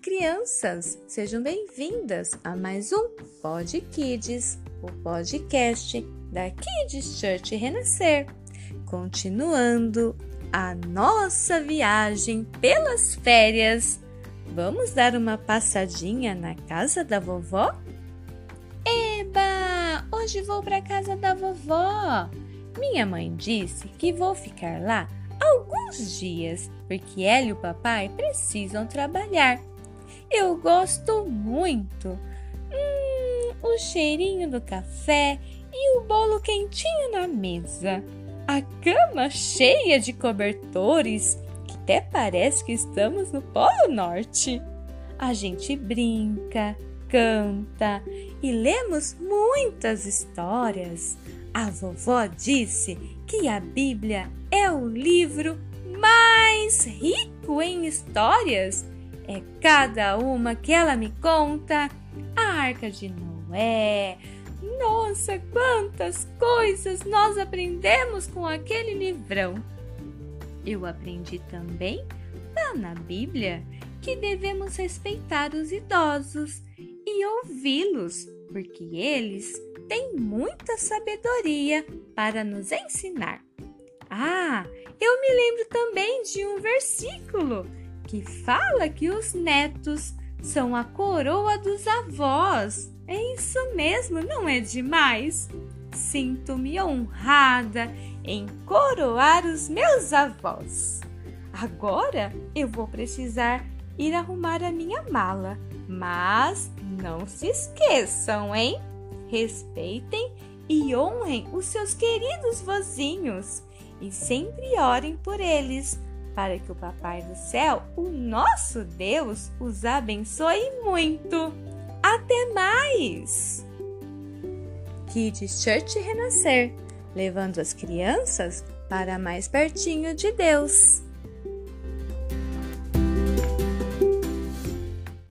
crianças! Sejam bem-vindas a mais um Pod Kids, o podcast da Kids Church Renascer. Continuando a nossa viagem pelas férias, vamos dar uma passadinha na casa da vovó? Eba! Hoje vou para a casa da vovó. Minha mãe disse que vou ficar lá alguns dias, porque ela e o papai precisam trabalhar. Eu gosto muito. Hum, o cheirinho do café e o bolo quentinho na mesa. A cama cheia de cobertores, que até parece que estamos no Polo Norte. A gente brinca, canta e lemos muitas histórias. A vovó disse que a Bíblia é o livro mais rico em histórias. É cada uma que ela me conta. A Arca de Noé. Nossa, quantas coisas nós aprendemos com aquele livrão! Eu aprendi também, lá na Bíblia, que devemos respeitar os idosos e ouvi-los, porque eles têm muita sabedoria para nos ensinar. Ah, eu me lembro também de um versículo que fala que os netos são a coroa dos avós. É isso mesmo, não é demais? Sinto-me honrada em coroar os meus avós. Agora eu vou precisar ir arrumar a minha mala, mas não se esqueçam, hein? Respeitem e honrem os seus queridos vozinhos e sempre orem por eles, para que o Papai do Céu, o nosso Deus, os abençoe muito. Até mais! Kids Church Renascer, levando as crianças para mais pertinho de Deus.